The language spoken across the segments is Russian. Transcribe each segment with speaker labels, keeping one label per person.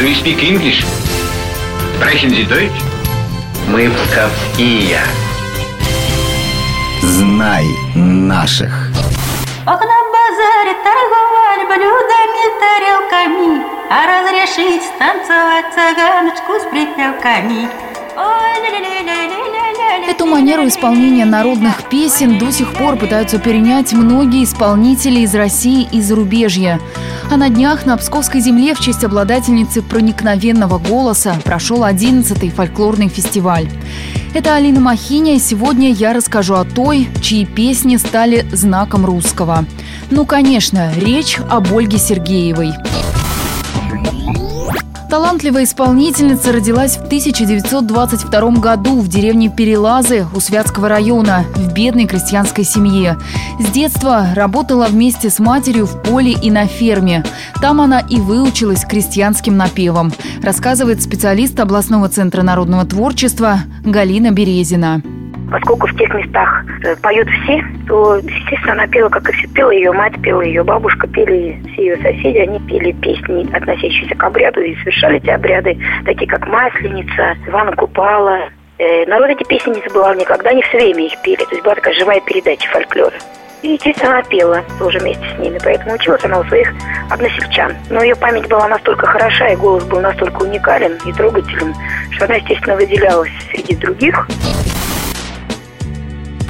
Speaker 1: Do you speak English? Sprechen Sie Deutsch? Мы псковские.
Speaker 2: Знай наших.
Speaker 3: Ох, на базаре торговали блюдами, тарелками, А разрешить станцевать цыганочку с припевками. Ой, ля-ля-ля-ля-ля-ля-ля.
Speaker 4: Эту манеру исполнения народных песен до сих пор пытаются перенять многие исполнители из России и зарубежья. А на днях на Псковской земле в честь обладательницы проникновенного голоса прошел 11-й фольклорный фестиваль. Это Алина Махиня, и сегодня я расскажу о той, чьи песни стали знаком русского. Ну, конечно, речь об Ольге Сергеевой. Талантливая исполнительница родилась в 1922 году в деревне Перелазы у Святского района в бедной крестьянской семье. С детства работала вместе с матерью в поле и на ферме. Там она и выучилась крестьянским напевам, рассказывает специалист областного центра народного творчества Галина Березина.
Speaker 5: Поскольку в тех местах э, поют все, то, естественно, она пела, как и все. Пела ее мать, пела ее бабушка, пели все ее соседи. Они пели песни, относящиеся к обряду, и совершали эти обряды, такие как «Масленица», «Ивана Купала». Э, народ эти песни не забывал никогда, не все время их пели. То есть была такая живая передача фольклора. И, естественно, она пела тоже вместе с ними, поэтому училась она у своих односельчан. Но ее память была настолько хороша, и голос был настолько уникален и трогателен, что она, естественно, выделялась среди других.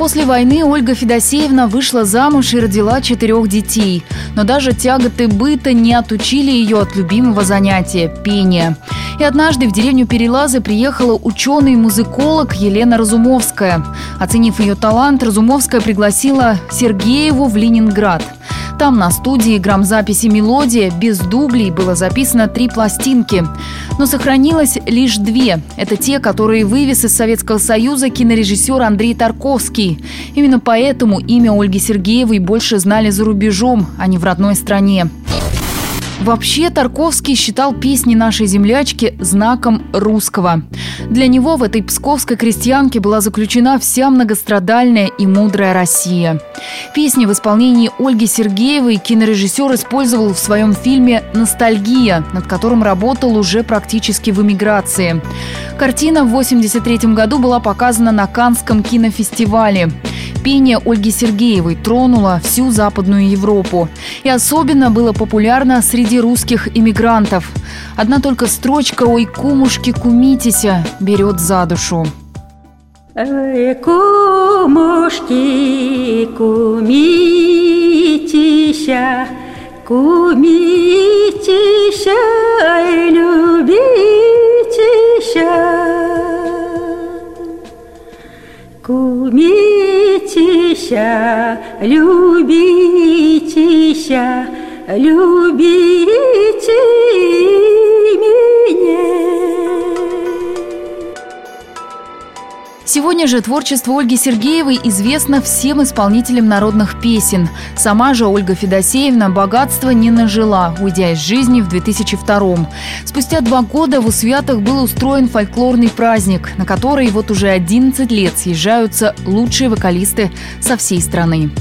Speaker 4: После войны Ольга Федосеевна вышла замуж и родила четырех детей. Но даже тяготы быта не отучили ее от любимого занятия – пения. И однажды в деревню Перелазы приехала ученый-музыколог Елена Разумовская. Оценив ее талант, Разумовская пригласила Сергееву в Ленинград – там на студии грамзаписи «Мелодия» без дублей было записано три пластинки. Но сохранилось лишь две. Это те, которые вывез из Советского Союза кинорежиссер Андрей Тарковский. Именно поэтому имя Ольги Сергеевой больше знали за рубежом, а не в родной стране. Вообще Тарковский считал песни нашей землячки знаком русского. Для него в этой псковской крестьянке была заключена вся многострадальная и мудрая Россия. Песни в исполнении Ольги Сергеевой кинорежиссер использовал в своем фильме «Ностальгия», над которым работал уже практически в эмиграции. Картина в 1983 году была показана на Канском кинофестивале. Пение Ольги Сергеевой тронуло всю Западную Европу. И особенно было популярно среди русских иммигрантов. Одна только строчка «Ой, кумушки, кумитеся» берет за душу.
Speaker 3: Ой, кумушки, кумитеся, кумитеся, любитеся. Кумитеся, любитеся, любите
Speaker 4: Сегодня же творчество Ольги Сергеевой известно всем исполнителям народных песен. Сама же Ольга Федосеевна богатства не нажила, уйдя из жизни в 2002 Спустя два года в Усвятах был устроен фольклорный праздник, на который вот уже 11 лет съезжаются лучшие вокалисты со всей страны.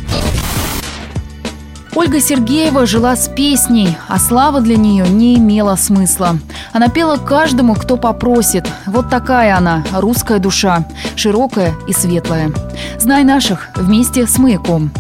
Speaker 4: Ольга Сергеева жила с песней, а слава для нее не имела смысла. Она пела каждому, кто попросит. Вот такая она, русская душа, широкая и светлая. Знай наших вместе с маяком.